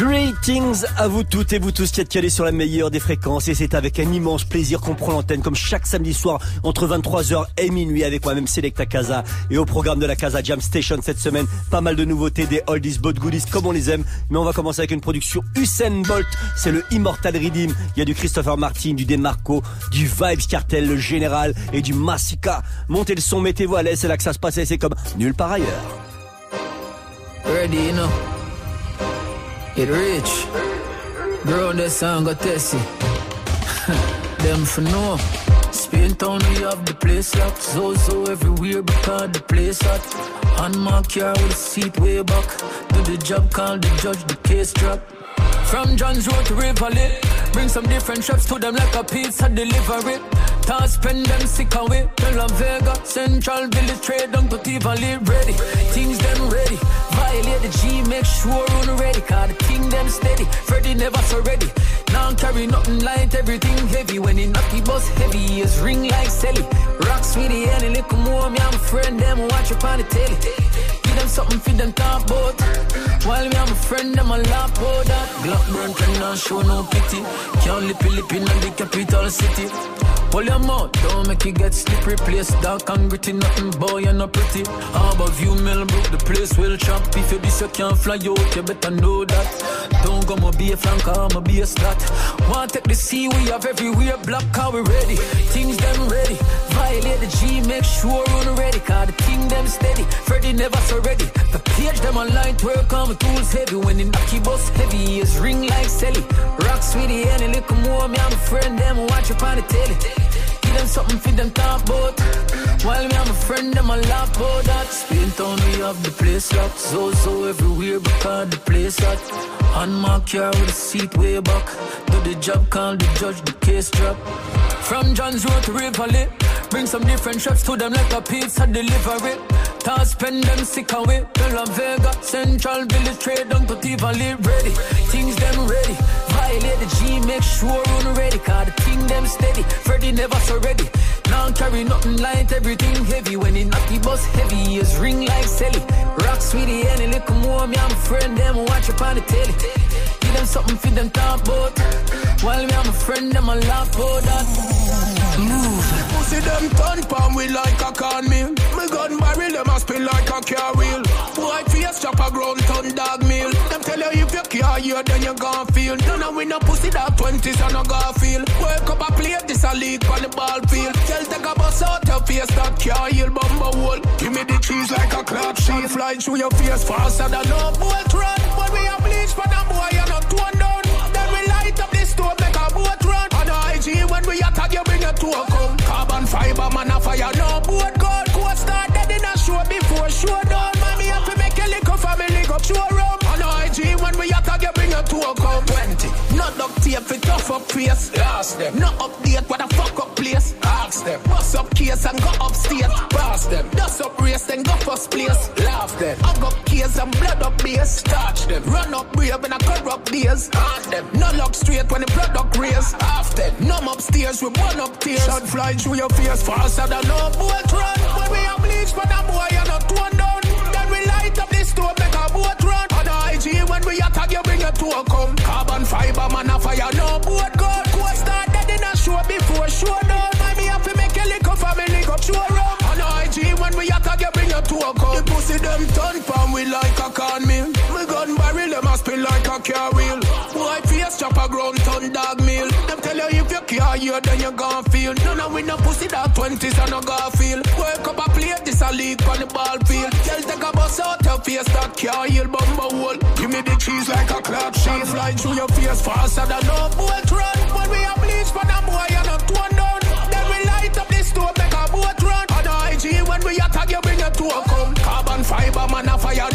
Greetings à vous toutes et vous tous qui êtes calés sur la meilleure des fréquences. Et c'est avec un immense plaisir qu'on prend l'antenne comme chaque samedi soir entre 23h et minuit avec moi-même Selecta Casa. Et au programme de la Casa Jam Station cette semaine pas mal de nouveautés des oldies but goodies comme on les aime. Mais on va commencer avec une production Usain Bolt. C'est le Immortal Redeem. Il y a du Christopher Martin du Demarco du Vibes Cartel le Général et du Massika. Montez le son mettez-vous à l'aise c'est là que ça se passe et c'est comme nulle part ailleurs. Ready. It rich. Grow the song got testy. Them for no. Spain town we have the place. So so everywhere because the place hot. My car with a seat way back. Do the job, call the judge, the case drop. From John's Road to Rivoli. Bring some different shops to them like a pizza delivery. Toss spend them sick away. Tell La Vega, Central Village, trade down to Tivoli. Ready, things them ready. Violate the G, make sure run ready. Cause the king them steady. Freddy never so ready. Now carry nothing light, everything heavy. When he knock the bus heavy, is ring like Sally. Rock sweetie, and a little more. Me, I'm friend, them watch up on the telly. Them something for them talk about. While me, I'm a friend, them a laugh about that. Glock burn cannot show no pity. Can't lip lip in the capital city. Pull your mouth, don't make it get slippery. Place dark and gritty, nothing boy, you're not pretty. How about you, Millbrook? The place will chop. If you this, you can't fly out, you better know that. Don't go, my be a flank, I'ma be a stat. Want take the sea, we have everywhere. Black car, we ready. Things them ready. Violate the G, make sure run ready. Cause the king them steady. Freddy never so ready. The page them online, work on my tools heavy. When the knocky bus heavy, is ring like Sally. Rock sweetie, and a little more. Me, I'm a friend, them watch up on the telly. Give them something for them talk about. While me, I'm a friend, them a laugh about that. Spain town, we have the place locked. So, so everywhere because the place hot. On my car with a seat way back. Do the job, call the judge, the case drop. From John's Road to Rivoli. Bring some different shops to them like a pizza delivery. Toss spend them sick away. To La Vega, Central Village, trade down to Tivoli. Ready, things them ready. Violate the G, make sure run ready. Cause the king them steady. Freddy never so ready. Now carry nothing light, everything heavy. When it knock the bus heavy, is ring like Sally. Rock sweetie, and a little more. Me, I'm a friend, them watch up on the telly. Give them something for them talk about. While me, I'm a friend, them a laugh about that. Move. Pussy them turn palm we like a corn meal. Me gun barrel them a spin like a car wheel. White face chop a ground ton dog meal. Them tell you if you care you then you gon' feel. None of we no pussy dog twenties and no feel Wake up a play this a league on the ball field. Tell take a bus out your face that car heel bumble hole. Give me the cheese like a clock shield. Fly through your face faster than no boat run. When we a bleach for the boy you not torn down. Then we light up the stove make a boat run. On IG when we attack you bring to a come. Fiber man a fire no boat gold. Co-star dead in a show before show down. Mommy have to make a little family go show 20. Not duct tape for tough up face. Last them. No update what a fuck up place. Ask them. Bust up case and go upstairs. Pass them. Dust up race then go first place. Laugh them. Hug up case and blood up base. Touch them. Run up brave in a corrupt days. Haunt them. No look straight when the product raise. Half them. Numb upstairs with one up tears. Shot fly through your face faster than no boat run. When we are bleach for the boy you're not one down. Fiber man a fire no boat gold. Co-star dead in a show before show down. Mommy have to make a little family go show rum. On IG when we attack you bring it to a come. The pussy them turn palm we like a corn. Me gun barrel them a spin like a car wheel. White face chop a ground ton dog meal. Them tell you if you care you then you gon' feel. None of we no pussy that twenties and no Garfield. Wake up a a league on the ball field. Tell take a bus out your face that car heel bumble hole. Give me the cheese like a cloud shield. Fly through your face faster than no boat run. When we a bleach for the boy you not torn down. Then we light up the stove make a boat run. On IG when we attack you bring to a come. Carbon fiber man a fire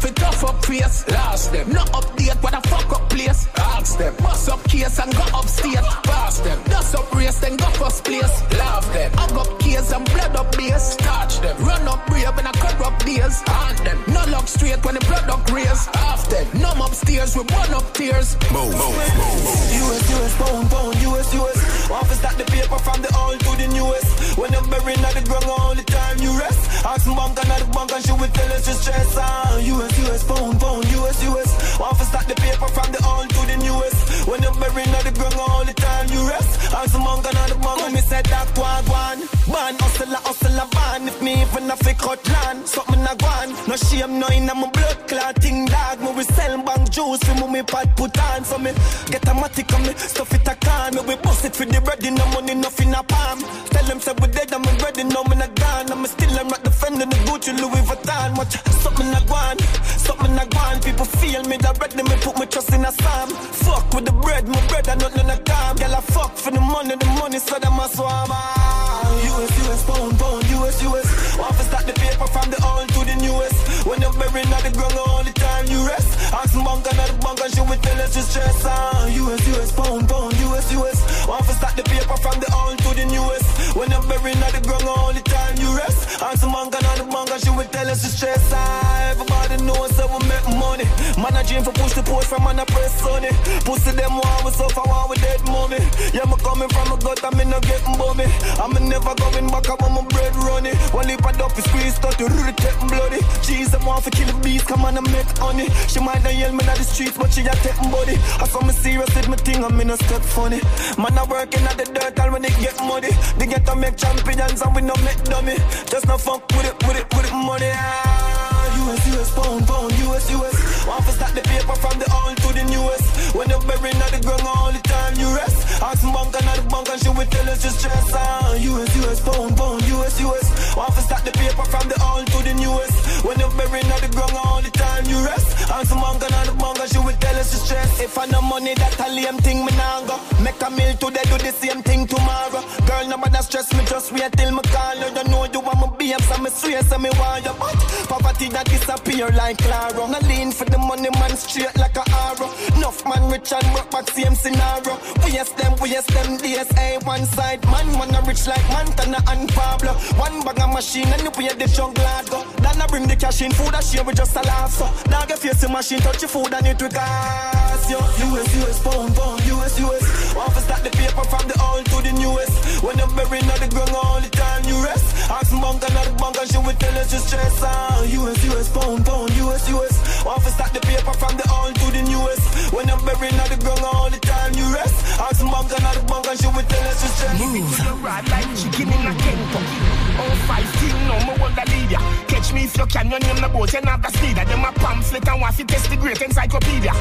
For tough up face. Last them. No update what a fuck up. Ask them. Bust up case and go upstairs. Pass them. Dust up race race, then go first place. Love them. I got keys and blood up base. Touch them. Run up brave in a corrupt days. Haunt them. No luck straight when the product raise. Half them. Numb upstairs with one up tears. Move, move, move. US, US, pound, pound, US, US. Office that the paper from the old to the newest. When you're buried at the ground all the time you rest. Ask bank and the bank and she will tell us to stress. Ah, US, US, pound, pound, US, US. Office that the paper from the old to the newest. When you're buried at the ground all the time you rest. Ask bank and the bank and me said that one, one. Ban, hustle, hustle, ban. If me even a fake cut land, something I want. No shame, no in my blood clotting dog. Me we sell bank juice, we me pot put on. So me get a matic on me, stuff it a can. Me we bust it for the bread, no money, nothing a palm. Tell them say we dead, I'm ready, no me not gone. I'm still I'm not defending the Gucci Louis Vuitton. Watch something I want, something I want. People feel me, that ready me put my trust in a psalm. Fuck with the bread, my bread, I nothing I calm. Girl, I fuck for the money, the money, so them a swam. US, US, pound, pound, US, US. Office that the paper from the old to the newest. When you're buried at the ground all the time you rest. Ask bank and the bank and she will tell us to stress. Uh. US, US, pound, pound, US, US. Office that the paper from the old to the newest. When you're buried at the ground all the you. Ask bank and the bank and she will tell us to stress. Ah, everybody knows that we make money. Man, I dream for push the post from man, I press sunny. Pussy them one we suffer, one we dead mommy. Yeah, me coming from a gut, I'm in no getting bummy. I'm never going back, I want my bread running. One lip of up, squeeze, start to really take bloody. Jeez, I'm off to kill the beast, come on and make honey. She might not yell me at the streets, but she a take body. I saw me serious with my thing, I'm in a step funny. Man, I working at the dirt, and when they get money, they get to make champions, and we no make dummy. Just no fuck with it, with it, with it, money. Ah, US, US, pound, pound, US, US. Office that the paper from the old to the newest. When you're buried at the ground all the time you rest. Ask bank and the bank and she will tell us to stress. Ah, US, US, pound, pound, US, US. Office that the paper from the old to the newest. When you're buried at the ground all the time you rest. Ask bank and the and she will tell us to stress. If I no money, that a lame thing me nah go. Make a meal today, do the same thing tomorrow. Girl, nobody stress me, just wait till me call you. You know you want me babes, so me swear, so me want you. But poverty that disappear like Claro. No lean for the money, man, straight like a arrow. Enough man rich and work back, same scenario. We yes them, we yes them, DSA eh, one side. Man, man, a rich like Montana and Pablo. One bag of machine and you pay the jungle go. Then I bring the we cashing food, that we just a laugh. So, dog, if you see machine, touch your food and it we cast. Yo, US, US, pound, pound, US, US. Office that the paper from the old to the newest. When you're burying on the ground all the time, you rest. Ask bunk and not bunk and she will tell us you stress. Ah. Uh, US, US, pound, pound, US, US. Office that the paper from the old to the newest. When you're burying on the ground all the time, you rest. Ask bunk and not bunk and she will tell us you stress. Move. Move. Move. Move. Move. Move. Move. Move. 5 team, no more world the leader. Catch me if you can, your name the boat and have the speeder. Them a pamphlet and waffy. test the great encyclopedia.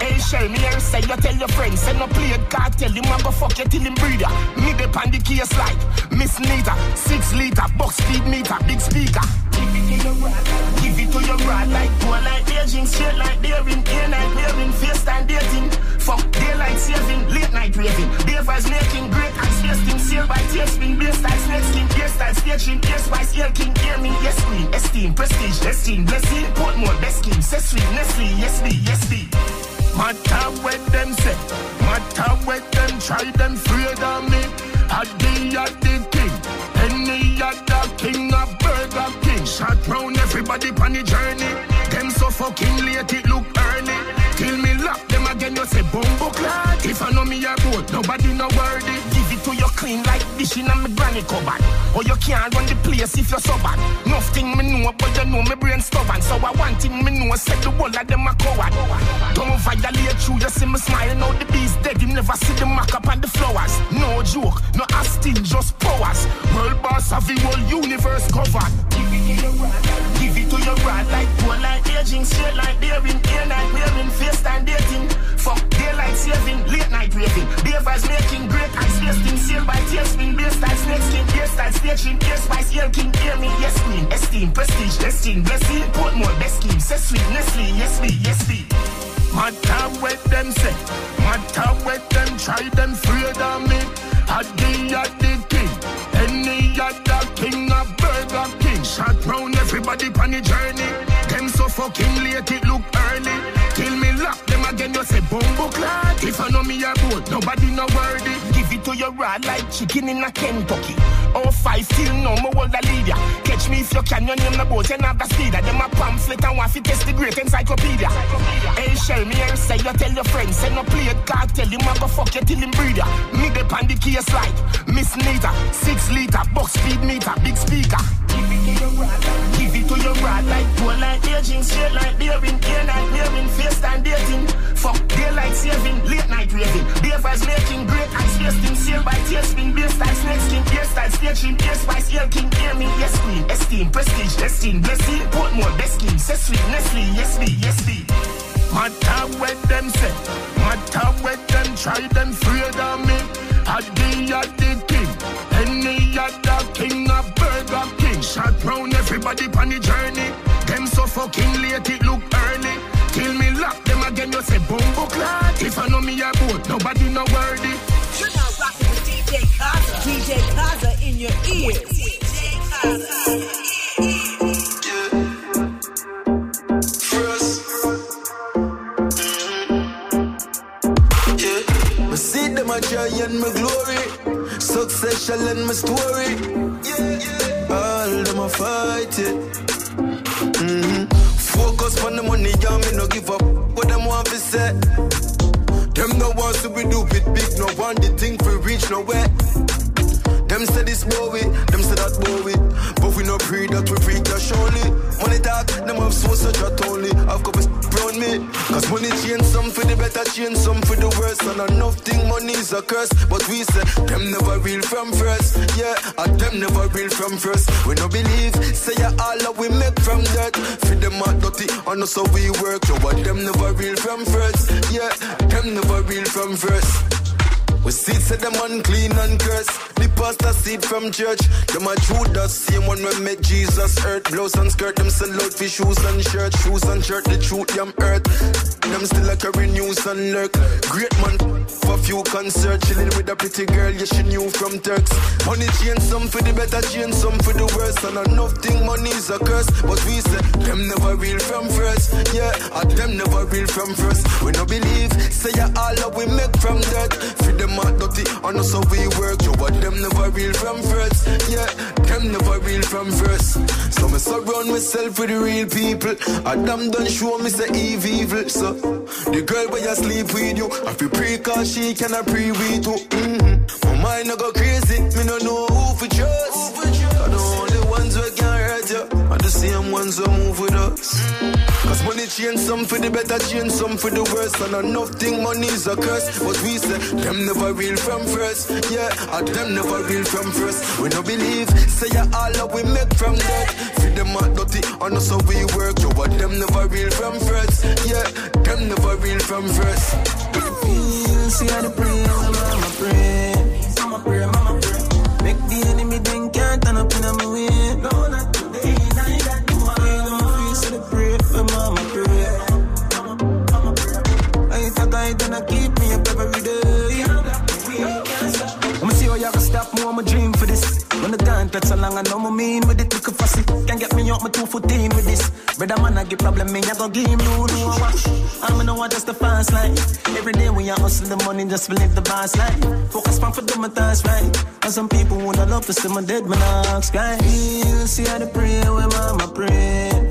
Hey, shell me here, say you tell your friends, send no play card, tell him I go fuck you till him breeder. Me depend the case like Miss Nita, 6 liter, box speed meter, big speaker. Give it to your brother, like poor like aging, straight like daring, air night wearing, face time dating. Fuck daylight saving, late night raving, day vibes making, great and space thing, sail by tasting, being based like snakes, skin, yes, style staging, beer spice, air king, hear me, yes queen, esteem, prestige, esteem, blessing, Portmore, best king, say sweet, Nestle, yes be, yes be. Matter what them say, matter what them try, them afraid of me. I be at the king, any other king, a burger king. Shot round everybody on the journey. Them so fucking late, it look early. Till me lock them again, you say bumbo clad. If I know me a boat, nobody no worthy. Clean like dish in a me granny cupboard. Or you can't run the place if you're so bad. Nothing me know, but you know me brain stubborn. So I want him me know, set the whole of them a coward. Don't violate you, you see me smile. Now the beast dead, him never see the mark up on the flowers. No joke, no asking, just powers. World boss of the whole universe covered. Give it to your rod like poor like aging, straight like daring, air night wearing, face time dating. Fuck daylight saving, raving. Davers making great ice wasting, sail by tailspin, beer style snake skin, beer style staging, air spice, air king, hear me, yes queen, esteem, prestige, esteem, blessing, Portmore, best scheme, say sweet, Nestle, yes be, yes be. Matter what them say, matter what them try, them afraid of me. I the, king, any other king, a burger king. Shot round everybody on the journey. Them so fucking late, it look early. Them you say bumbo clad. If I know me a boat, nobody no worthy. Give it to your rod like chicken in a Kentucky. Oh five till no more hold the lead ya. Catch me if you can, your name the boat and have the speed. Them a pamphlet and want to test the great encyclopedia. Hey, shell me and say you tell your friends, say no play it, God tell him I go fuck you till him breed ya. Me pan the case like Miss Nita, six liter, box speed meter, big speaker. Give it to your rod like poor like aging, straight like daring, day night daring, face time dating. Fuck daylight saving, late night raving. Day making great ice wasting, sail by spin, beer style, snake skin, hairstyle, staging, air spice, air king, hear me, yes queen, esteem, prestige, esteem, blessing, Portmore, best scheme, say sweet, Nestle, yes me, yes me. Matter what them say, matter what them try, them afraid of me. I be a the Shot round everybody on the journey. Them so fucking late, it look early. Till me lock them again, you say boom, clot. If I know me a boat, nobody no worthy. You're now rocking with DJ Kaza. DJ Kaza in your ears. DJ Kaza. Mm-hmm. them a try and my glory. Success shall end my story. A fight it. Mm-hmm. Focus on the money, yeah, me no give up. What them want to say? Them no want to be do it big, no want the thing for reach nowhere. Them say this boy, them say that boy, but we no pray that we free cash only. Money talk, them have so such a only. I've got around me. Cause money change some for the better, change some for the. And enough thing money is a curse. But we say, them never real from first. Yeah, and them never real from first. We no believe, say yeah, all that we make from dirt. Feed them out dirty, and so we work. So what them never real from first. Yeah, them never real from first. We see say them unclean and cursed. The pastor seed from church. Them a Judas, same one when met Jesus earth. Blouse and skirt, them sell out for shoes and shirt. Shoes and shirt, the truth, them earth. Them still like carry news and lurk. Great man, for few concert. Chilling with a pretty girl, yeah, she knew from Turks. Money change some for the better, change some for the worse. And enough thing money is a curse. But we say, them never real from first. Yeah, and them never real from first. We no believe, say yeah, all that we make from dirt. Feed them mad dirty, know so we work. Yo, but them never real from first. Yeah, them never real from first. So me surround myself with the real people. I damn done show me say evil, evil. So the girl where you sleep with you, I feel pre cause she cannot pre with you. Mm-hmm. My mind no go crazy, me no know who for trust. I the only ones who can hurt you, are the same ones who move with us. Cause money change some for the better, change some for the worse. And enough thing money is a curse. But we say, them never real from first. Yeah, and them never real from first. We no believe, say yeah, all that we make from that. Feed them out dirty, and us how we work. Yo, but them never real from first. Yeah, them never real from first. See how the prayer, mama pray. Mama pray, mama pray. Foot in with this. Brother man, I get problem, me, I go give him no, no, I'm know I just a fast life. Every day we are hustle the money just to live the boss life. Focus on for do my task right. And some people wanna love to see my dead man ask, guy. Feel, see how they pray, where mama pray.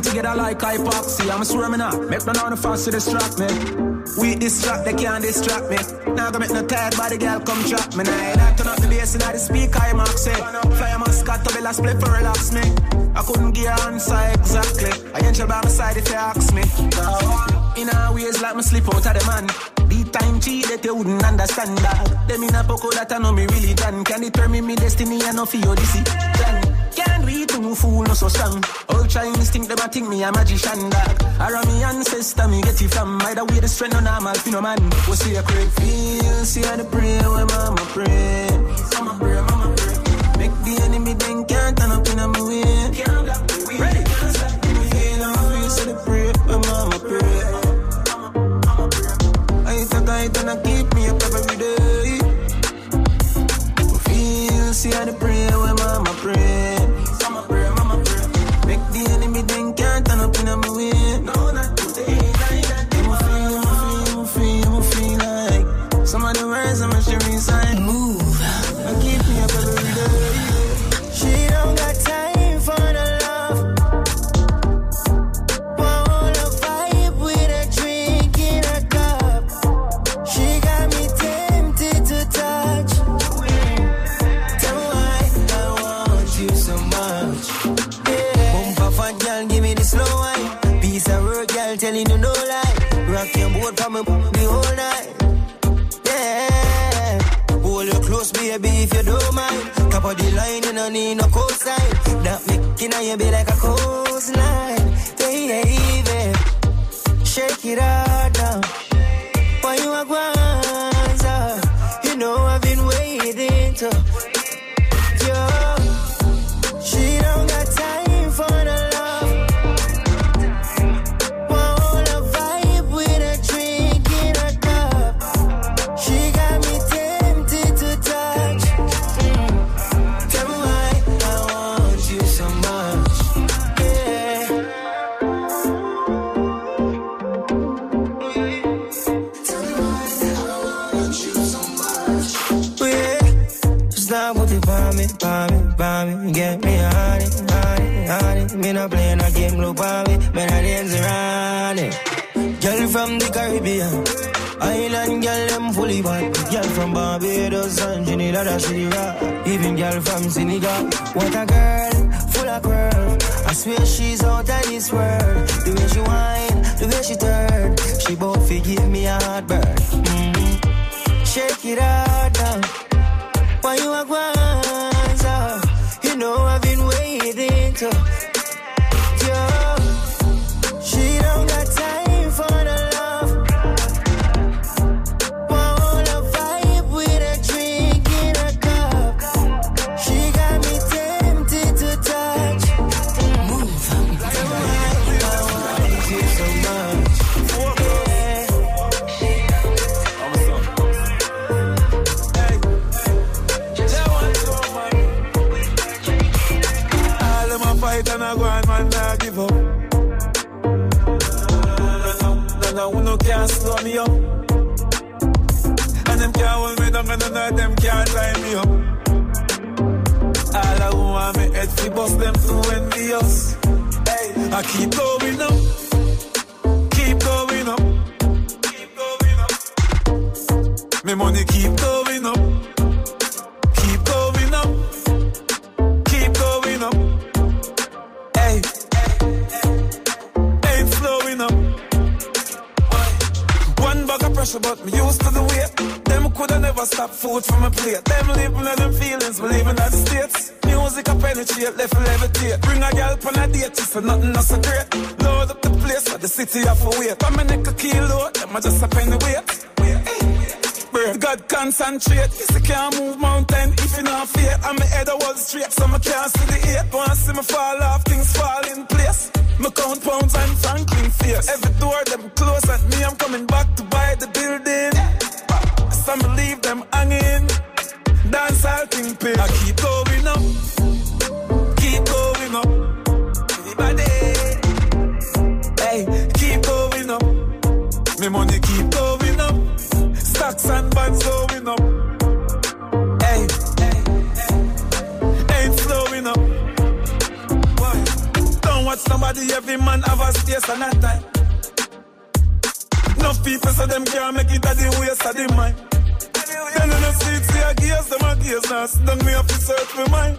Together like hypoxia. I'm swearing up. Make no the fast to distract me. We distract, they can't distract me. Now go make no tired body girl come trap me. Now I turn up the bass and I the speaker, I mark say. Fly a mascot to be last split for relax me. I couldn't give an answer exactly. I ain't by my side if you ask me. Now, In our ways like me sleep out of the man. Beat time cheat that you wouldn't understand that. Them in a poco that I know me really done. Can determine me destiny and no this plan. Can't read to fool no so strong. All Chinese think them a think me a magician dog. Around me ancestor me get it from. Either way the strength no normal, fi no man. We see a great feel, see how the pray when mama pray. Mama pray, mama me, buy me, buy me. Get me honey, honey, honey. Me not playing a game, look buy me. Man, I dance around it. Girl from the Caribbean. Island girl, them fully bad. Girl from Barbados and Trinidad, that's city rock. Even girl from Senegal. What a girl, full of curve. I swear she's out of this world. The way she whine, the way she turn. She both give me a heartburn. Mm. Shake it out now. Why you a know I've been waiting to. Me. And them can't hold me down, and none of them can't tie me up. All I want me head fi bust them through envious. Hey, I keep going up, keep going up, keep going up. Money keep going pressure, but me used to the weight. Them coulda never stop food from my plate. Them living in them feelings, believing in the states. Music a penetrate, left levitate. Bring a girl on a date, she say nothing not so great. Load up the place, but the city have to wait. Come and neck a kilo, them a just a penny weight. God concentrate. Yes, I can't move mountain if you not fear. I'm my head a wall straight, so I can't see the eight. Wanna see me fall off, things fall in place. Me count pounds and Franklin face. Every door them close at me, I'm coming back to buy the building. Some leave them hanging. Dance all thing pay. I keep going up, keep going up. Everybody, hey, keep going up. Me money keep going up. Stocks and bonds going somebody, every man have a space and a time. Enough people so them can't make it at the waste of the mind. Then in the see a gears, them a now. Sit me have to search for mine.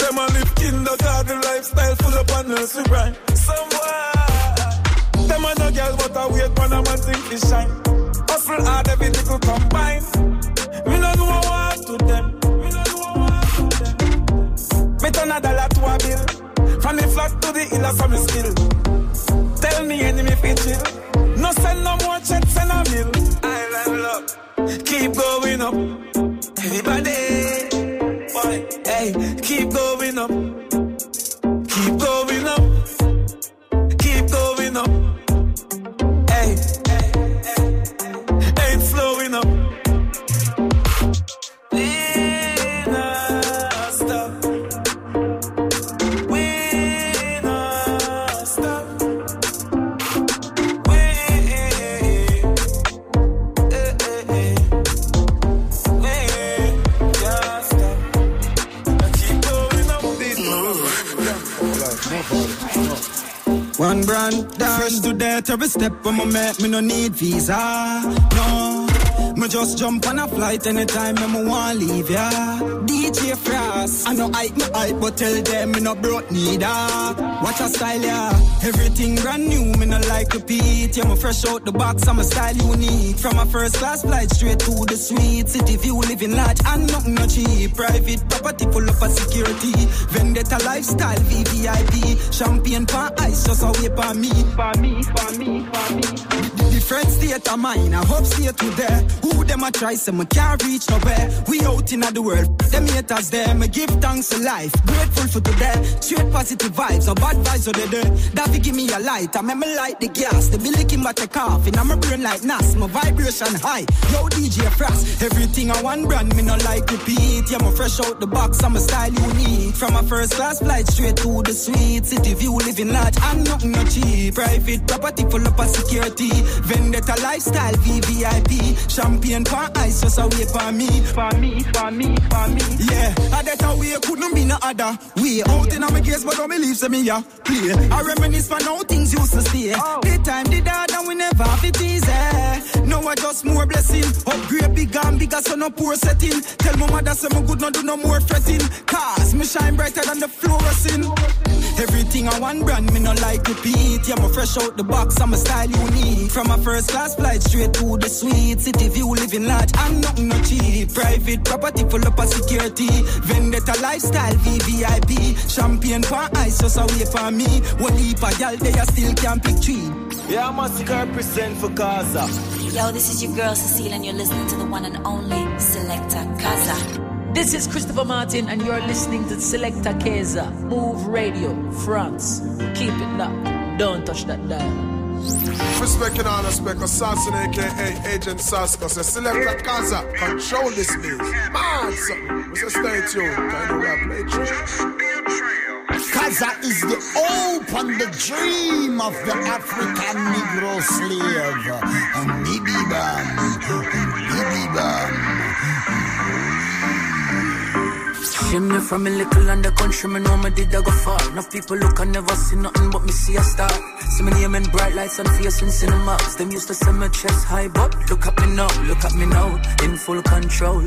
Them a live kinder the lifestyle full of on nursery rhyme. Somewhere. Them a no girl, I wait when I'm a think they shine. Hustle hard, everything could combine. Me no know what to them. Me no know to them. From the flat to the hill, from the skill. Tell me enemy fit chill. No send no more check, send a bill. Island love, keep going up. Everybody, every step when I make me no need visa. No, Me just jump on a flight anytime me want leave ya. DJ Frost, I know hype me hype, but tell them me no broke neither. Watch a style ya, everything brand new. Me no like repeat. Yeah, me fresh out the box, I'm a style unique. From a first class flight straight to the suite. City view, living large and nothing no cheap. Private property full of security. Vendetta lifestyle, VVIP. Champagne for ice, just a for me. For me, for me, for me. Different state of mine, I hope stay to there. Who them a try, say me can't reach nowhere. We out in the world, them haters there. Me give thanks to life, grateful for today. Straight positive vibes, no bad vibes or the day. That be give me a light, I me light the gas. The be licking but take off, and I'm a brain like NAS. My vibration high, yo DJ Frost. Everything I want brand, me no like repeat. Yeah, me fresh out the box, I'm a style unique. From a first class flight straight to the suite. City view, living large, and nothing no cheap. Private property full up of security. Vendetta lifestyle, VVIP. Champagne for ice, just a wait for me. For me, for me, for me. Yeah, I that a way couldn't be no other. We out in my case, but don't believe say me yeah. Play. I reminisce for now things used to stay. Oh. The time did that and we never have it easy. Now I just more blessing. Upgrade big and bigger, so no poor setting. Tell my mother say me good, no do no more fretting. Cause me shine brighter than the fluorescent. Everything I want brand, me no like repeat. Yeah, me fresh out the box, I'm a style unique. From a first class flight straight to the suite. City view, living large, and nothing no cheap. Private property full up of security. Vendetta lifestyle, VVIP. Champagne for ice, just a wait for me. One heap of y'all, they are still can't pick tree. Yeah, Masicka present for Gaza. Yo, this is your girl Cecile, and you're listening to the one and only Selector Kaza. This is Christopher Martin, and you're listening to Selecta Keza, Move Radio, France. Keep it locked. Don't touch that dial. Respect and honor, respect Assassin, aka Agent Saska. Say, select Kaza, control this place. Man, son. We say, stay tuned. Kind of play. Kaza is the hope and the dream of the African Negro slave. And Bibi Shimmy from a little and the country, me know me did I go far. Enough people look and never see nothing but me see a star. See me name in bright lights and face in cinemas. Them used to say my chest high, but look at me now, look at me now, in full control.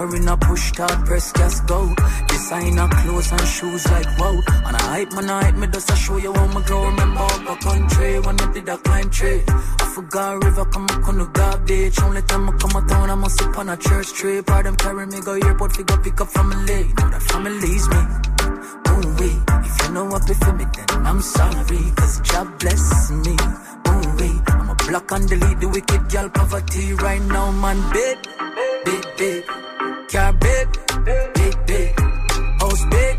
In a push start, press gas go. Designer clothes and shoes like wow. And I hype man, I hype me just to show you how me grow. Remember the country when I did a climb tree. I forgot river come up on the garbage. Only time I come a town, I must sit on a church tree. Part them carry me go airport, figure pick up from a family. Know that family's me. Ooh wee. If you know what for me, then I'm sorry. Cause God bless me. Ooh wee. I'm a block and delete the wicked girl poverty right now, man. Big, big, big. Car big, big, big. House big,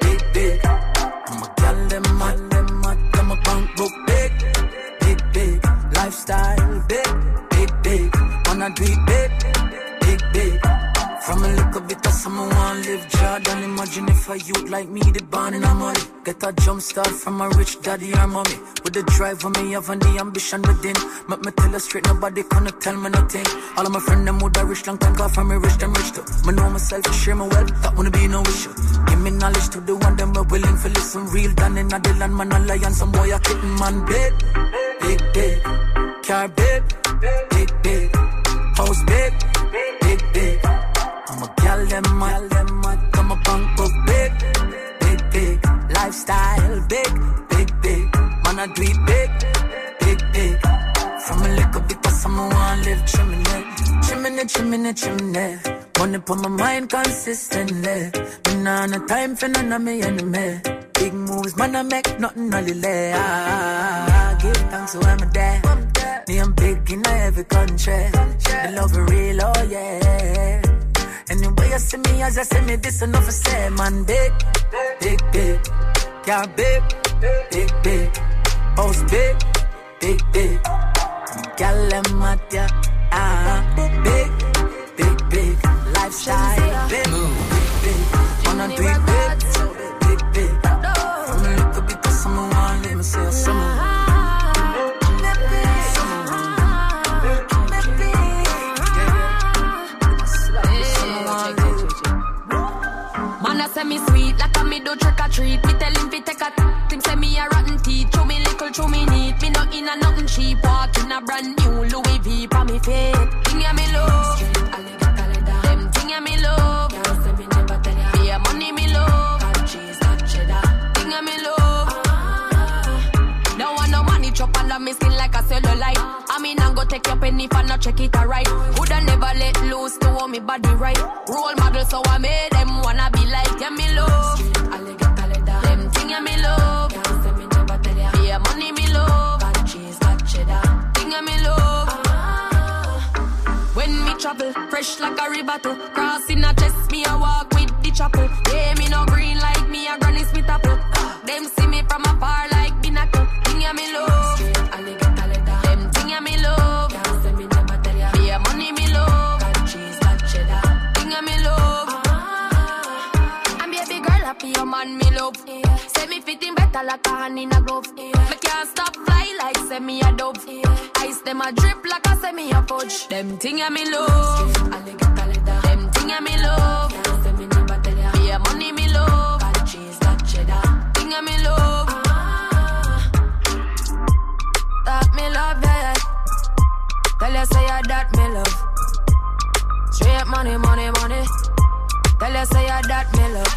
big, big. I'm a gal, them mad, them mad. I'm a punk book big, big, big. Lifestyle big, big, big. Wanna do it big, big, big. From a little bit of someone want live Jordan. Imagine if a youth like me, the born in a money. Get a jump start from a rich daddy or mommy. With the drive on me, have and the ambition within. Make me tell her straight, nobody gonna tell me nothing. All of my friends, them would rich long time, call from me rich, them rich too. Me know myself, to share my wealth, that wanna be no issue. Give me knowledge to the one, them are willing for listen. Real done in the land, man, a lion, some boy, a kitten, man, big, big, big. Car big, big, big. House big, big, big. I'm them mad, them mad. Come a punk book big, big, big. Lifestyle big, big, big. Man, I do it big, big, big. From a little bit of someone want live chimney, chimney, chimney, chimney. Money put my mind consistently. Me nah no time for none of me enemy. Big moves, man, I make nothing only lay. Ah, give thanks to I'm there. Me, I'm big in every country. The love real, oh yeah. Anyway, you see me as I say me, this enough to say, man, big, big, big. Car big, big, big. House big, big, big. Gal, them at ya, ah, big, big, big. Lifestyle, big, big, big. Wanna do it say me sweet, like a me do trick or treat. Me tell him fi take a t- him say me a rotten teeth. Chew me little, chew me neat. Me no in a nothing cheap. Walk in a brand new Louis V pa me feet. I mean, I'm go take your penny for not check it alright. Woulda never let loose to hold me body right. Role model, so I made them wanna be like yeah, me love. Them thing yeah, me love. Yeah, money me love. Got cheese, got cheddar. Thing yeah, me love. Ah. When me travel, fresh like a river to crossing a chest, me a walk with the chapel. Yeah, me no green like me a granny smith apple. Ah, them me love. Say me fitting better like a hand in a glove. Me can't stop fly like say me a dove. Ice them a drip like a say me a fudge. Them thing ya me love. Them thing ya me love. Yeah, money me love. Got cheese, got cheddar. Thing ya me love. Ah. That me love, yeah. Tell you say you that me love. Straight money, money, money. Tell you say you that me love.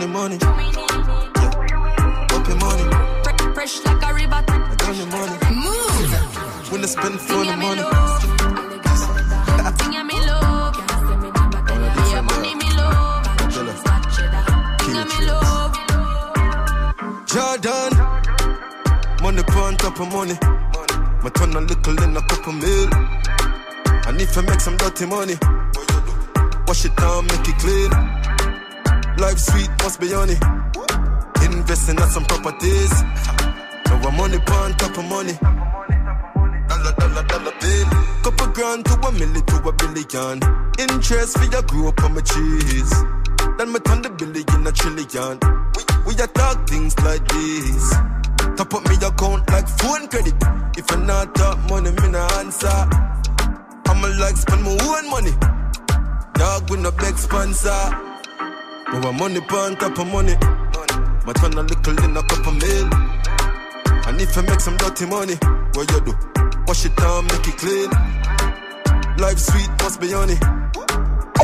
Money, money. Yeah. Up your money. Fresh like a river. I got the money. Move. When I spend for the money. Thing ya me love. Yeah, money me love. Thing ya me love. Jordan. Money on top of money. My turn a little in a couple mil. I need to make some dirty money. Wash it down, make it clean. Life sweet, must be on it. Investing in some properties. Now I'm money on top of money. Dollar, dollar, dollar bill. Couple grand to a million to a billion. Interest for your group on my cheese. Then me turn the billion a trillion. We, we a talk things like this. Top up me account like phone credit. If I not talk money, me no answer. I'ma like spend my own money. Dog with no big sponsor. But my money on top of money. My turn a little in a couple mil. And if I make some dirty money, what you do? Wash it down, make it clean. Life sweet, must be on it.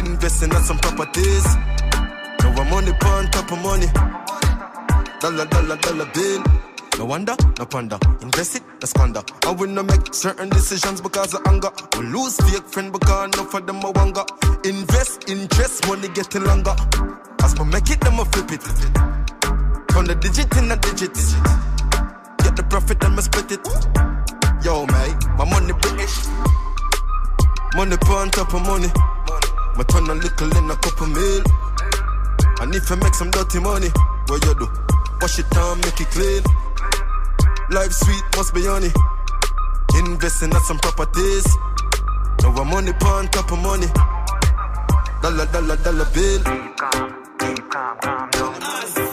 Investing in some properties. Now I'm money on top of money. Dollar, dollar, dollar bill. No wonder, no ponder. Invest it, no squander. I will not make certain decisions because of anger. We lose fake friend because enough of them a wanga. Invest, interest, money getting longer. As me make it, them a flip it. Turn the digit in a digit. Get the profit, then me split it. Yo, mate, my money British. Money on top of money. My turn a little in a couple mil. And if I make some dirty money, what you do? Wash it down, make it clean. Life sweet, must be on it. Investing in some properties. Now I'm money on top of money. Dollar, dollar, dollar bill. Easy.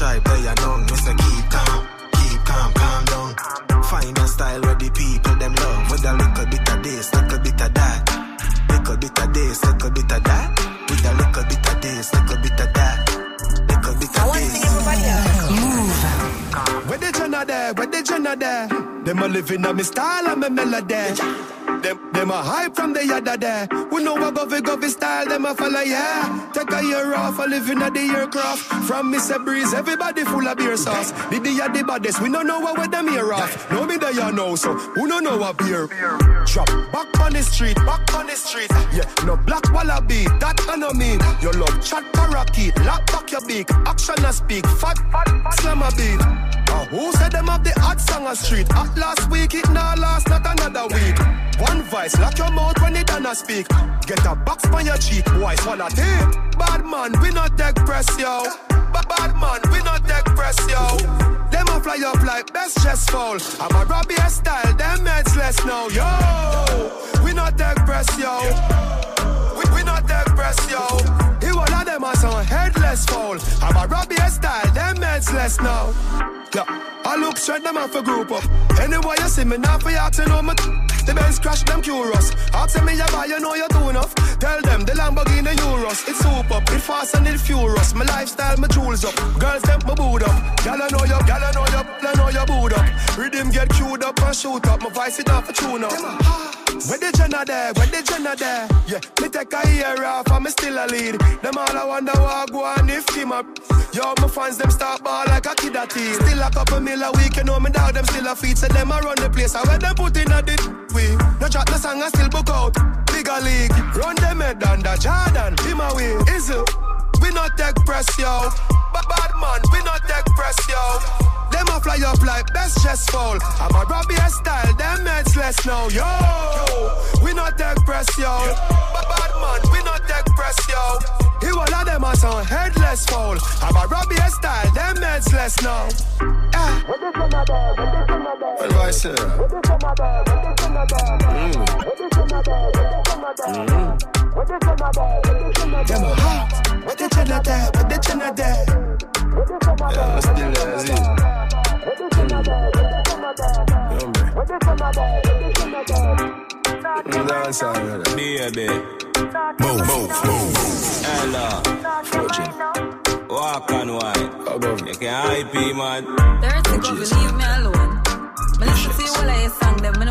Yourself at the tribe, there you know. Me say keep calm, keep calm, calm down. Find a style where the people them love with a little bit of this, little bit of that, little bit of this, little bit of that, with a little bit of this, little bit of that, little bit of this. Move. Where the Jenna there? Where the Jenna there? Them a living on me style and me melody. Them, them a hype from the yada there. We know what govy govy style, them a follow, yeah. Take a year off, a living at the aircraft. From Mr. Breeze, everybody full of beer sauce. The day at the baddest, we don't know what with them here off. No me there you know, so who don't know what beer. Drop back on the street, back on the street. Yeah, no black wallaby, that I know me. Your love chat parakeet, lock back your beak. Action and speak, fat, fat, slam a beat. Uh, who said them have the hot song on street? At last week, it now last, not another week. One voice, lock your mouth when it done speak. Get a box on your cheek, boy, swallow tape. Bad man, we not take press, yo. Ba- Bad man, we not take press, yo. Them a fly up like best chest fall. I'm a Robbie style, them heads less now, yo. We not take press, yo. We, we not take press, yo. Them a some headless fall. I'm a Robbie style, them heads less now. Yeah, I look straight them off a group up. Anyway, you see me now for you to know me. The Benz crash them curious. Ask me you buy, you know you do enough. Tell them the Lamborghini Euros. It's soup up, it fast and it furious. My lifestyle, my jewels up. Girls them my boot up. I know you, I know you, I know you boot up. Rhythm get queued up and shoot up. My voice it off a tune up. Where the Jenna there? Where the Jenna there? Yeah, me take a year off and me still a lead. Them all I wonder what go on if him up. Yo, my fans them start ball like a kid a teen. Still a couple mil a week, you know me dog them still a feed. So them a run the place. I when them put in a dit we. No chat no song I still book out. Bigger league, run them head under Jordan. Him away, is it? We not take press yo. Bad man, we not take press yo. Them a fly up like best chest fall. I'm a Robbie style, them heads less now, yo. We not take press, yo. But bad man, we not take press, yo. He one of them a some headless fall. I'm a Robbie style, them heads less now. Ah. What do I say? Them a hot. What the Jenna there? What the Jenna there? Yeah, I'm still there, Move, move, move. Ella. Walk and wine. You can hype me, man. Dirty go, leave me alone. Me listen to you all of your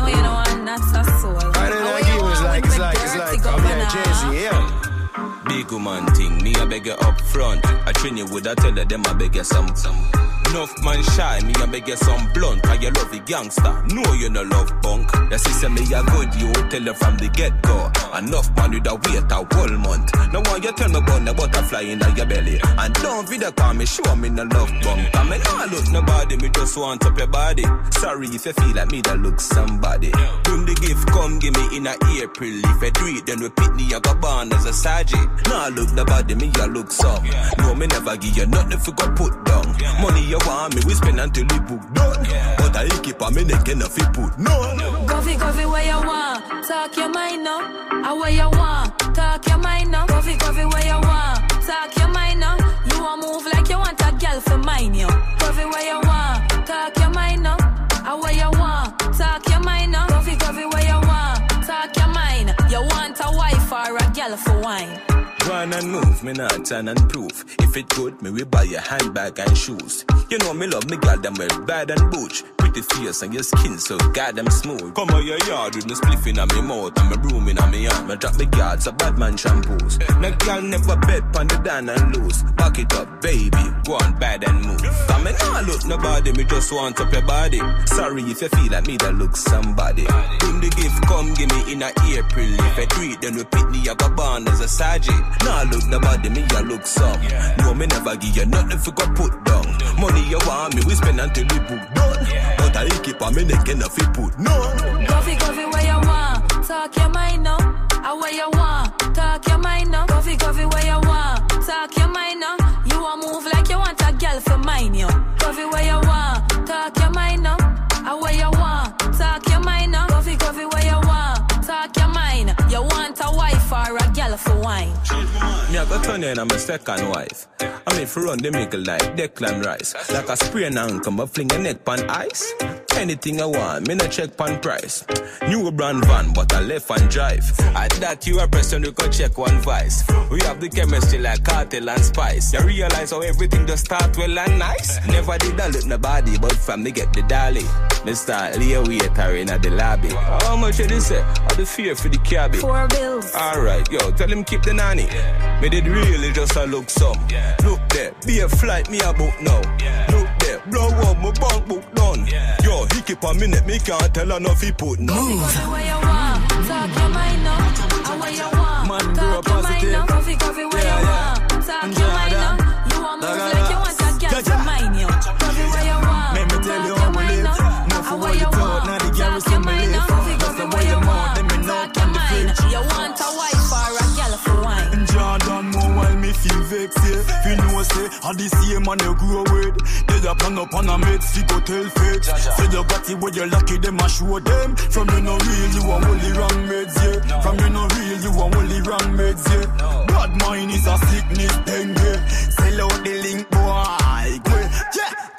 you know I'm not so soul. I don't you me like, it's like, it's like, I'm here, Jay-Z, yeah. Big woman thing, me I beg you up front. I train you with I tell you them I beg you some some. Enough man shy, me I beg you some blunt. Cause you love the gangster, no you no love punk. Your sister me a good, you tell her from the get go. Enough man with a wait a whole month. Now why you tell me about the butterfly in your belly? And don't video call me, show me no love bunk. I mean, I look nobody, me just want up your body. Sorry if you feel like me that look somebody. Bring the gift, come give me in a April. If you do it, then repeat me, I got born as a sergeant. Now I look the body, me I look some. No, me never give you nothing if you got put down. Money you want me, we spend until book done. But I keep on me neck enough you put where you want? Talk your mind now. I where you want? Talk your mind now. Govy, govy, where you want? Talk your mind now. You want move like you want a girl for mine, yo. Govy, where you want? Talk your mind now. I where you want? Talk your mind now. Govy, govy, where you want? Talk your mind. You want a wife or a girl for wine? One and move, me not turn and proof. If it good, me we buy a handbag and shoes. You know me love me girl them well bad and butch. Pretty face and your skin so goddamn smooth. Come on your yard with me spliff on me mouth and me room in me hand. Me drop me guards a bad man shampoos. No girl never bet on the down and loose. Back it up, baby. Go on bad and move. Come me nah look nobody, me just want up your body. Sorry if you feel like me that look somebody. Bring the gift, come give me in a April. If I it, then we pick me up a bond as a sergeant. Nah look nobody, me I look some. No, me never give you nothing for go put down. Money you want me, we spend until we book done. But I keep on me neck enough fi put no. Coffee, coffee, where you want? Talk your mind now. I where you want? Talk your mind now. Coffee, coffee, where you want? Talk your mind now. You want move like you want a girl for mine, yo. Coffee, where you want? Talk your mind now. I go turn you in a my second wife. I mean for run the mickle like Declan Rice. Like a spray and ankle, I fling a neck pan ice. Anything I want, me no check pan price. New brand van, but I left and drive. At that you a person you could check one vice. We have the chemistry like cartel and spice. You realize how everything just start well and nice. Never did I look nobody, but from me get the dolly. Me start lay waiter in at the lobby. How much did they say? I the fear for the cabby. Four bills. Alright, yo, tell him keep the nanny. Me did really just a look some. Yeah. Look there, be a flight, me a book now. Look there, blow up my bank book skip a minute, me can't tell her. Move. I the same man you grow with. They a plan up on a mate, fi go tell fakes. Say you got it where you lucky, them a show them. From you no real, you a only wrong meds, yeah. From you no real, you a only wrong meds, yeah. Bad mind is a sickness, dengue. Sell out the link, boy.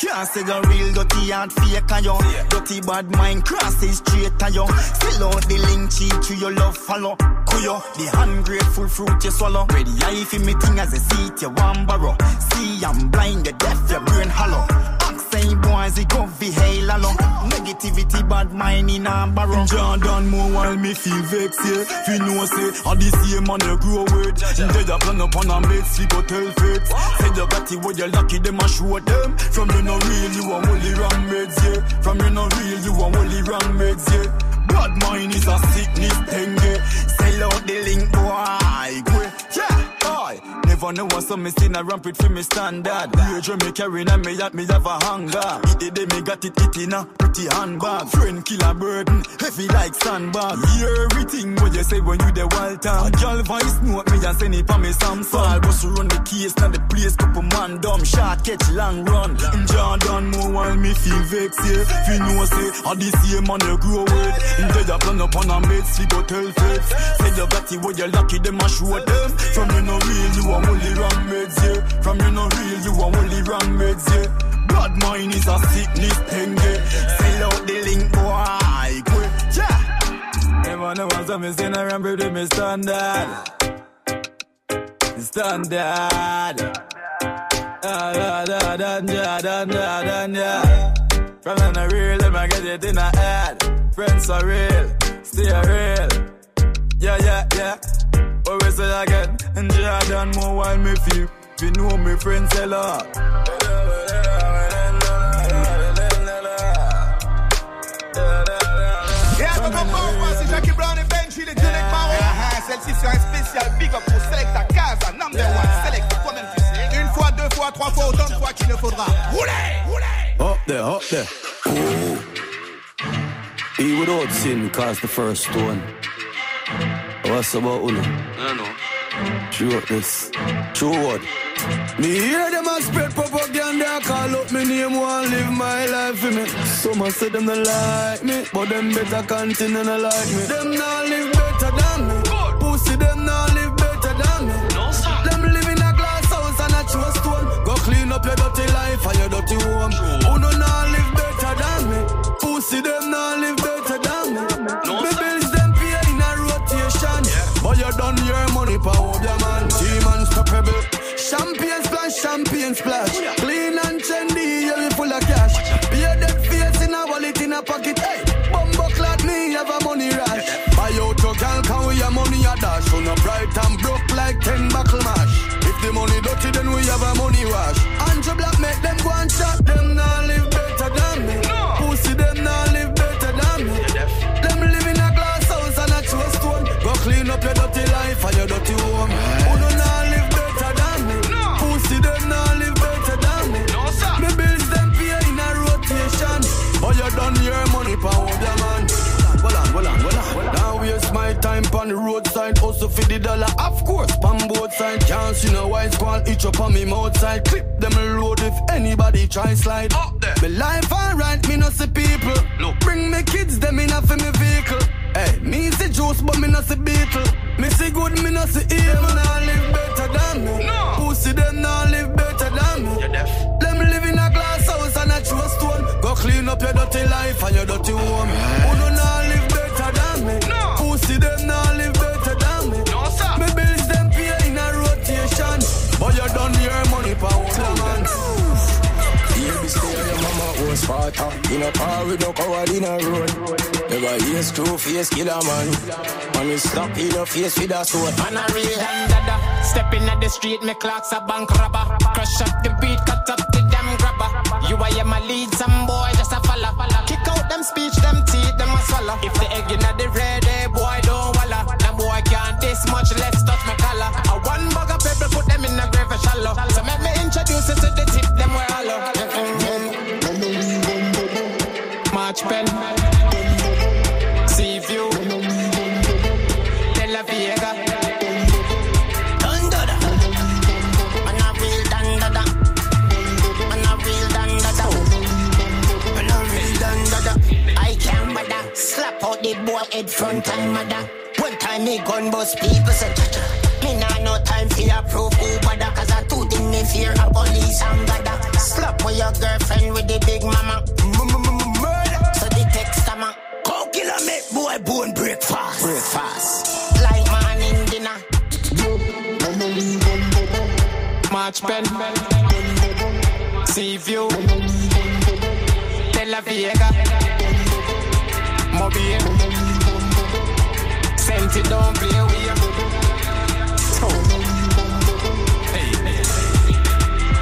Yeah. Can't say the real dirty and fake and you Dirty bad mind crosses straight and you Still out the link cheat to your love follow. Kuyo, the ungrateful fruit you swallow. Ready eye for me thing as a seat you want borrow. See I'm blind, the deaf, your brain hollow Same boys, it go fi hail along. Negativity, bad mind in a barrow Jordan more while me feel vexed, yeah. Fi know say, I the same man you grow with They a plan up on a mates, fi go tell fakes Say you got it where you lucky, them a show them. From you no real, you a only wrong meds, yeah. From you no real, you a only wrong meds, yeah. Bad mind is a sickness, dengue Sell out the link, boy Go, yeah, boy Never know what some me seen a ramp it for me standard. Rage when me carrying and me at me have a hunger. It day me got it in a pretty handbag. Friend kill a burden, heavy like sandbag. Hear everything what you say when you the wild A girl voice note me and send it for me Samsung. All bust run the case, now the place couple man dumb. Shot catch long run. In Jordan more while me feel vexed, yeah. Fi know say, I the same man you grow with In dead a plan up on a mates, fi go tell Say you got it where you lucky, them a show them. From you no real, you a only wrong meds, yeah From you no real, you a only wrong meds, yeah Bad mind is a sickness, dengue Sell out the link, boy, quick, yeah Never know what's up, me seen a ramp with me standard Standard Ah, da, da, da, da, da, da, da, da. From in the real, them I get it in the head. Friends are real, stay real. Yeah, yeah, yeah. What we say again? And Jordan more while me feel. You know me friends a lot. Et à ton moment, c'est Jackie Brown et Benji, les deux necks marrons. Celle-ci c'est un spécial big up pour Selecta Kza, number one, select toi-même tu sais. Une fois, deux fois, trois fois, autant de fois qu'il ne faudra. Roulez, roulez. Up there, up there. Ooh. He without sin cast the first stone. What's about Uno? I know. True up this. True what? Me hear them a spread propaganda, call up me name, want live my life for me. Some a say them not like me, but them better continue not like me. Them not live better than me. Pussy them not live better than me. No sir. Them live in a glass house and a true stone. Go clean up your dirty life and your dirty home. Champagne splash, champagne splash. Also for the dollar. Of course, pan both side. Can't see no white squall itch up on me mouth side. Clip them load if anybody try slide. Up there. Me life alright, me no see people. Look. Bring me kids, them in a for me vehicle. Hey, me see juice, but me no see beetle. Me see good, me no see evil. Them nah live better than me. No. Pussy them nah live better than me. You're deaf. Them live in a glass house and a true stone. Go clean up your dirty life and your dirty home. Who do not live better than me? No. Pussy them nah live father. In a car with no coward in a road. Never hear true face killer man. Man, me stop in your face with a sword. Man a real dada. Stepping at the street, me clocks a bank robber. Crush up the beat, cut up the damn grabber. You are my lead, some boy just a follow. Kick out them speech, them teeth, them a swallow. If the egg in the red, eh, boy don't walla. Now boy can't this much, let's touch my a real a real. I can't. Slap out the boy head front and mother. One time me gun bust people say cha cha. Me nah no time for your proof who bother. Cause I two thing me fear a police and bother. Slap with your girlfriend with the big mama. March pen, sea view, De La Vega, Mobile, sent it down, play with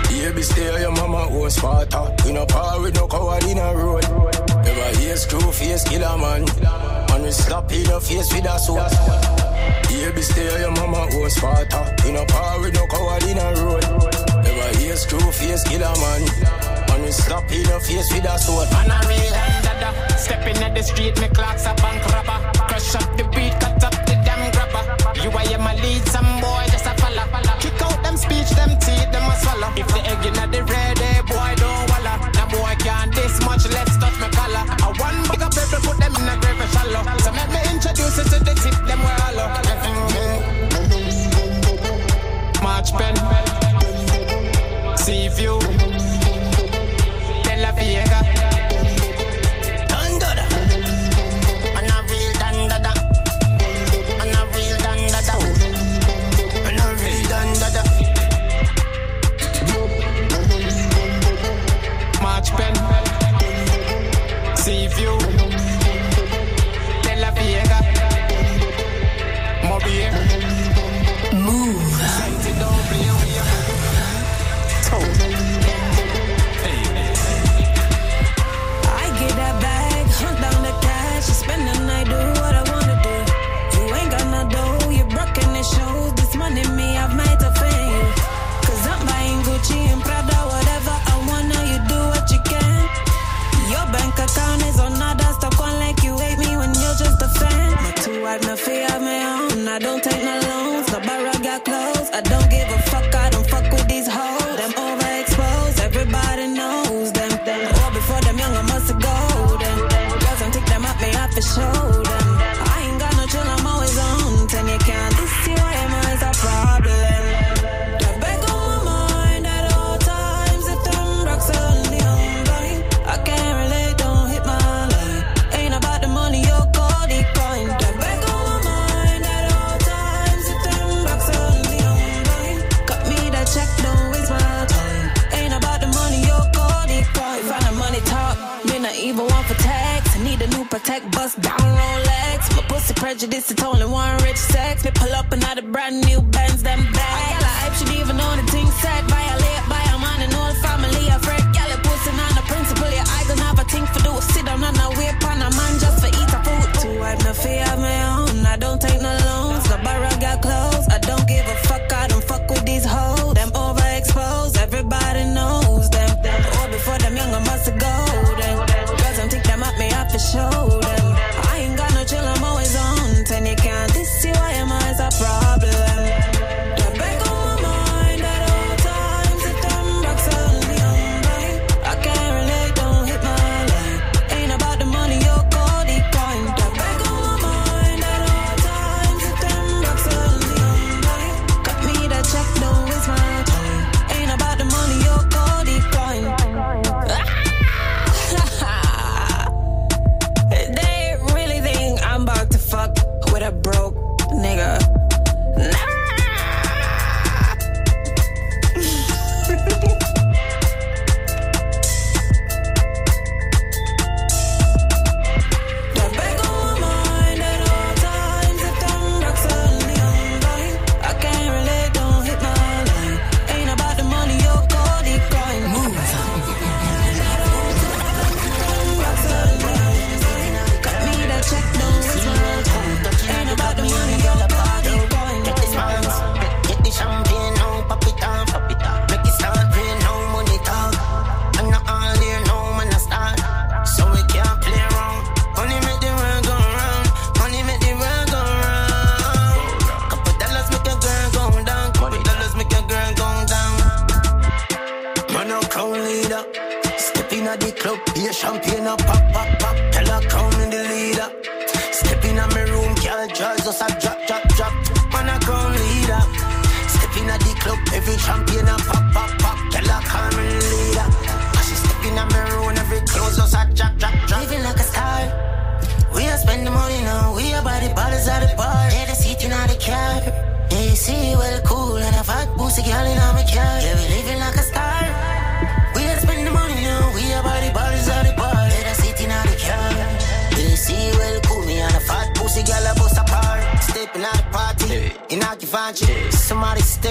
Baby, stay your mama was father. We no par with no coward in a road. Never hear screw face killer man. Man, we slap in your face with a sword. Baby, stay your mama was father. We no par with no coward in a road. Never hear screw face killer man. Man, we slap in your face with a sword. Man, a real dada. Stepping at the street, me clocks a bank robber. Crush up the beat, cut up the damn grabber. You are my lead, some boy just a follow. Kick out them speech, them teeth, them a swallow. If the egg in the red, eh, boy don't walla. Now boy can't this much, let's touch my collar. I bag of people put them in a grave shallow. So make me introduce you to sea view,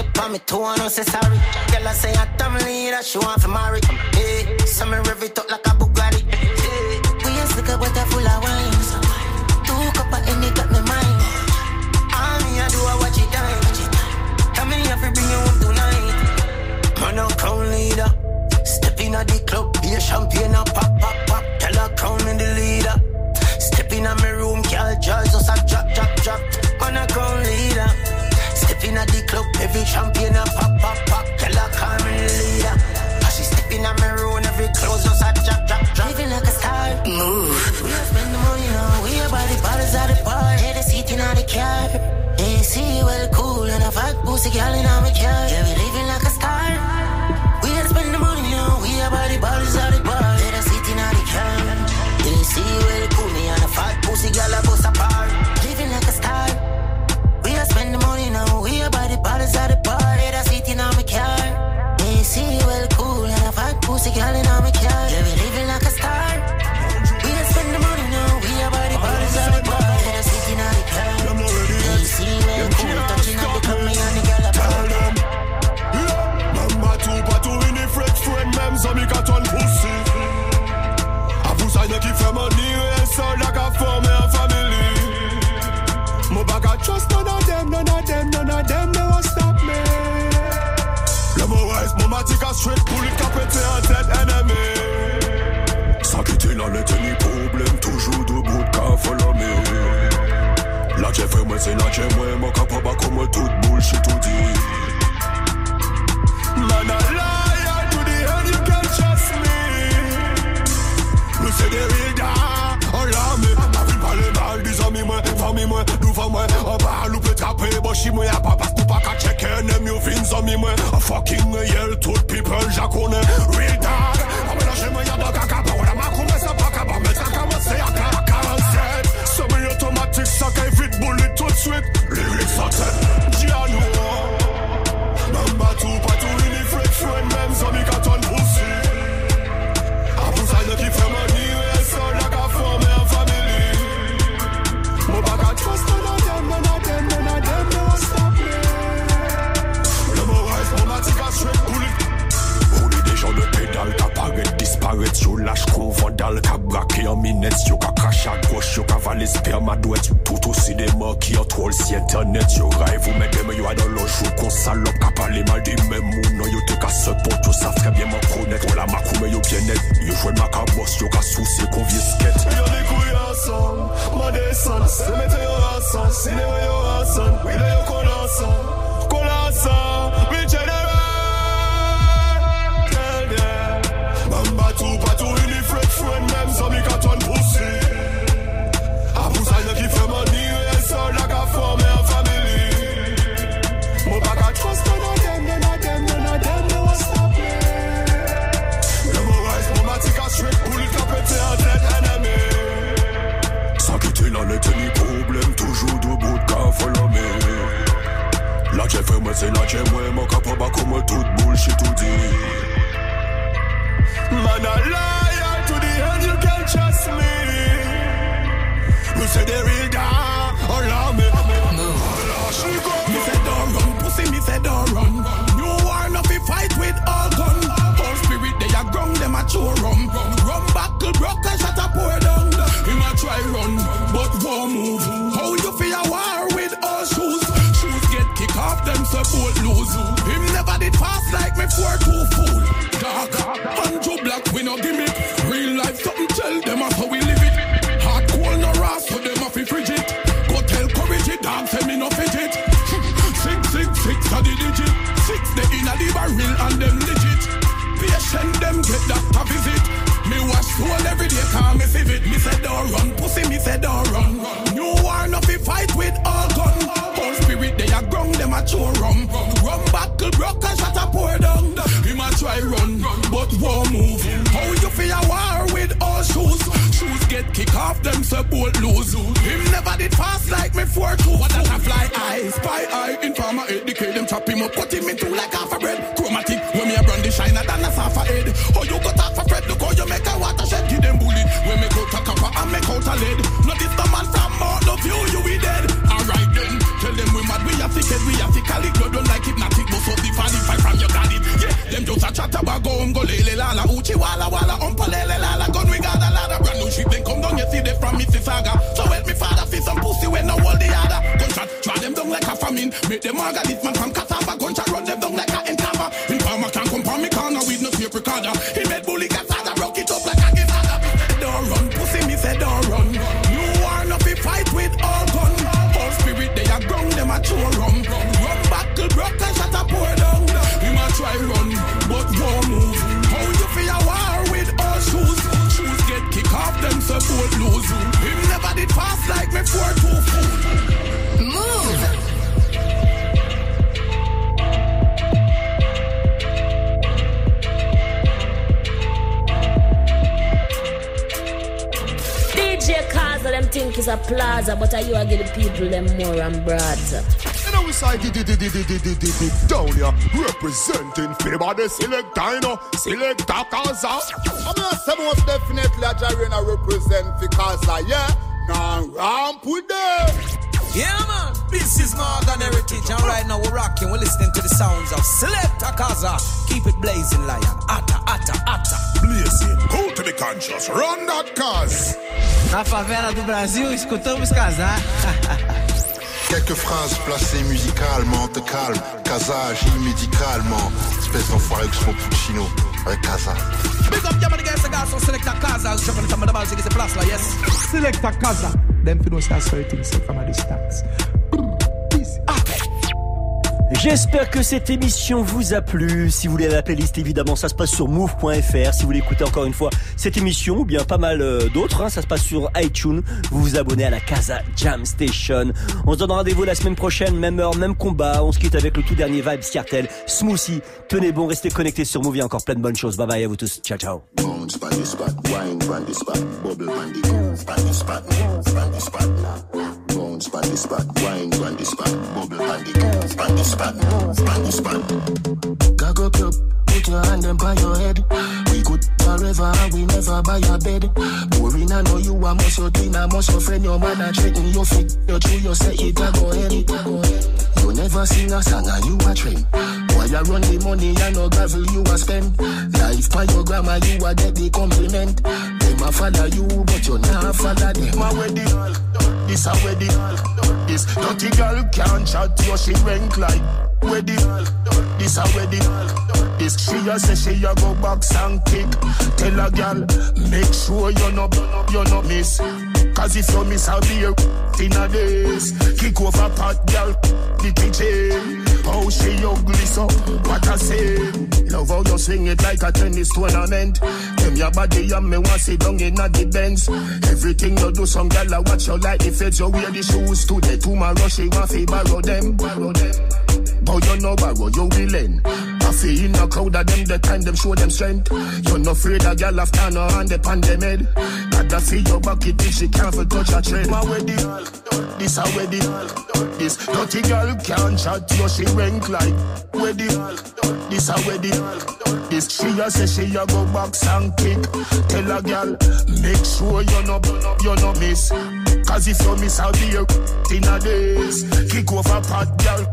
tip on me, two and say sorry. Girl, I say I'm family, that she want to marry. Hey, some rev it up like a Bugatti. Hey, we ain't look at what I full of wine. Two cup of any got me mind. All me I do, I watch it die. Tell me if you bring you up tonight. Man, I'm crown leader. Step in at the club, be a champion, I pop the champagne and pop, pop, pop. Girl, I can't leader. Cause she step in my room, every clothes just a drop, drop, drop. Living like a star. Move. We have spend the money now, we are the bottles at the bar. Head the seat in the car. AC well cool and I fuck pussy girl in my car. Yeah, Parce inače mojemu kapa bako moj tut bullshit u di? Man a liar to the end you can trust me. Nou se de vida Ola me. Afi pale mal di zami mwen Fami mwen, nou fa mwen An pa loupe trape boshi mwen A pa pas nou pa ka cheke Nem yo vin zami mwen A fucking yell tout people jakone Re ma douette Tout aussi des qui ont internet Yo rêve. Ou mettre des yo dans le jour Qu'on salope qu'a parlé mal des mêmes Non yo te casse pot yo ça très bien m'en connaître On la macou yo bien net. Yo joué ma cabos yo ka souci qu'on vient skate. Yo yo yo yo in. Make them all got it, man, from Catapa. Gunshot run them down like a entapa. In Palma can't come from me corner with no tape recorder. a plaza, but I you a give people them more and broad. You know, we say di di di di di di di di down here representing favor the select dino, Selecta Kza. I'm not say most definitely a Jarena represent Kza, yeah. Now ramp with them. Yeah, man. This is Morgan Heritage, and right now we're rocking. We're listening to the sounds of Selecta Kza. Keep it blazing, lion. Atta, atta, atta. Blazing. Go to the conscious. Run that cause. Na favela do Brasil, escutamos casar. Quelques phrases placées musicalement, te calme. Casa agit médicalement. Espèce d'enfoiré que son Puccino. Avec Casa. Big up, yeah, man, the guys, the guys, so Selecta Kaza. Jumping into the balls, it's a plus, like, yes. Selecta Kaza. Them fi don't start certain so from a distance. J'espère que cette émission vous a plu. Si vous voulez la playlist, évidemment, ça se passe sur move.fr. Si vous voulez écouter encore une fois cette émission, ou bien pas mal euh, d'autres, hein, ça se passe sur iTunes. Vous vous abonnez à la Casa Jam Station. On se donne rendez-vous la semaine prochaine, même heure, même combat. On se quitte avec le tout dernier Vibe Cartel, Smoothie. Tenez bon, restez connectés sur Move. Il y a encore plein de bonnes choses. Bye bye à vous tous. Ciao, ciao. Bounce pan spot, wine pan spot, bubble pan the girls pan spot, pan spot. Gag up your, put your hand them by your head. We could forever and we never buy a bed. Boring, I know you are muscle, your thing, I must friend, your man, I treating your feet, your true, you say it, I go ahead. You never sing a song and you a train. Why you run the money and no gravel you a spend? Life by your grandma you a get the compliment. Them a follow you but you not follow them. My wedding, this a wedding. This dirty girl can't chat you she rank like wedding. This a wedding. This she a say she a go box and kick. Tell a girl make sure you no you no miss. Cause if you miss a beer in a days, kick over pot girl the kitchen. How she ugly so, what I say. Love how you swing it like a tennis tournament. Them your body and me want sit down in the Benz. Everything you do, some girl I watch you like the feds. You wear the shoes today, tomorrow she want to borrow them. Borrow them. But you know borrow, you willing. I feel in a crowd of them, the time them show them strength. You're not afraid a girl after no hand upon them head. Gotta feel your bucket if she can't for touch a trend. My wedding, this a wedding. This dirty girl can't chat you, she rank like wedding. This a wedding. This she a say she a go box and kick. Tell a girl, make sure you no, you no miss. Cause if you miss out here in a days, kick over pot girl,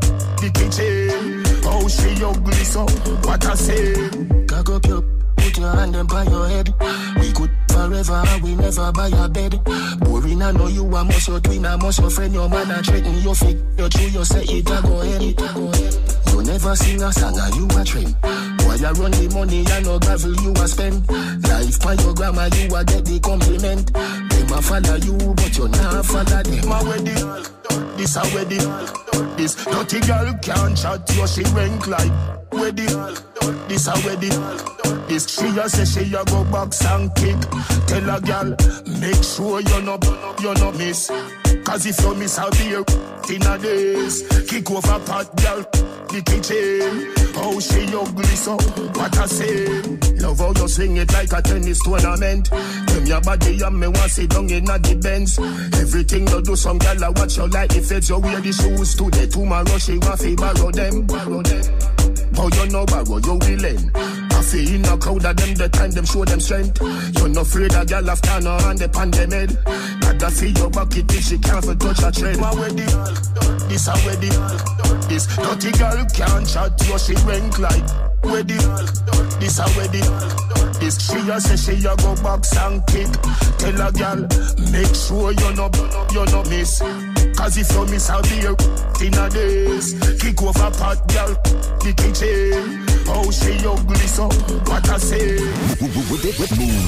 the kitchen. Oh, she ugly, so what I say? Cock up your, put your hand on your head. We could forever, we never buy a bed. Boring, I know you a muscle twin, a muscle friend. Your man a threaten your feet. You true, you say it a go ahead. It a go ahead. Never sing a song and you a trend. Why you run the money and no gravel you a spend? Life by your grandma you a get the compliment. Them a follow you but you not follow them. My wedding, this a wedding. This dirty girl can't chat you she rank like wedding. This a wedding. This she a say she a go box and kick. Tell a girl make sure you no you no miss. Cause if you miss a in a days, kick over pot girl, the kitchen. Oh, she ugly so, what I say. Love how you swing it like a tennis tournament. Them your body and me want sit down in a the Benz. Everything you do, some girl I watch you like if it's your wear the shoes today. Tomorrow she want to borrow them, borrow them. How you know borrow, you willing. I feel in a crowd of them, the time them show them strength. You're not afraid a girl after no hand upon them head. Gotta feel your bucket if she can't touch a trend. My wedding, this a wedding. This dirty girl can't chat you, she rank like wedding. This a wedding. This she a say she a go box and kick. Tell a girl, make sure you no you no miss. Cause if you miss a beer in a days, kick off over pot girl, the kitchen. Oh, she ugly so, what I say. Move.